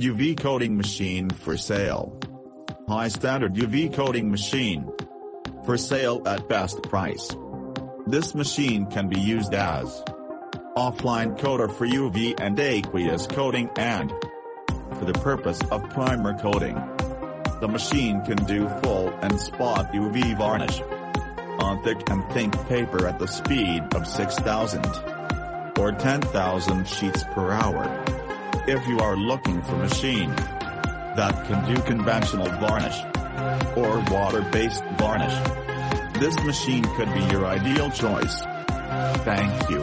UV coating machine for sale. High standard UV coating machine. For sale at best price. This machine can be used as offline coater for UV and aqueous coating and for the purpose of primer coating. The machine can do full and spot UV varnish on thick and thin paper at the speed of 6000 or 10,000 sheets per hour. If you are looking for machine that can do conventional varnish or water-based varnish, this machine could be your ideal choice. Thank you.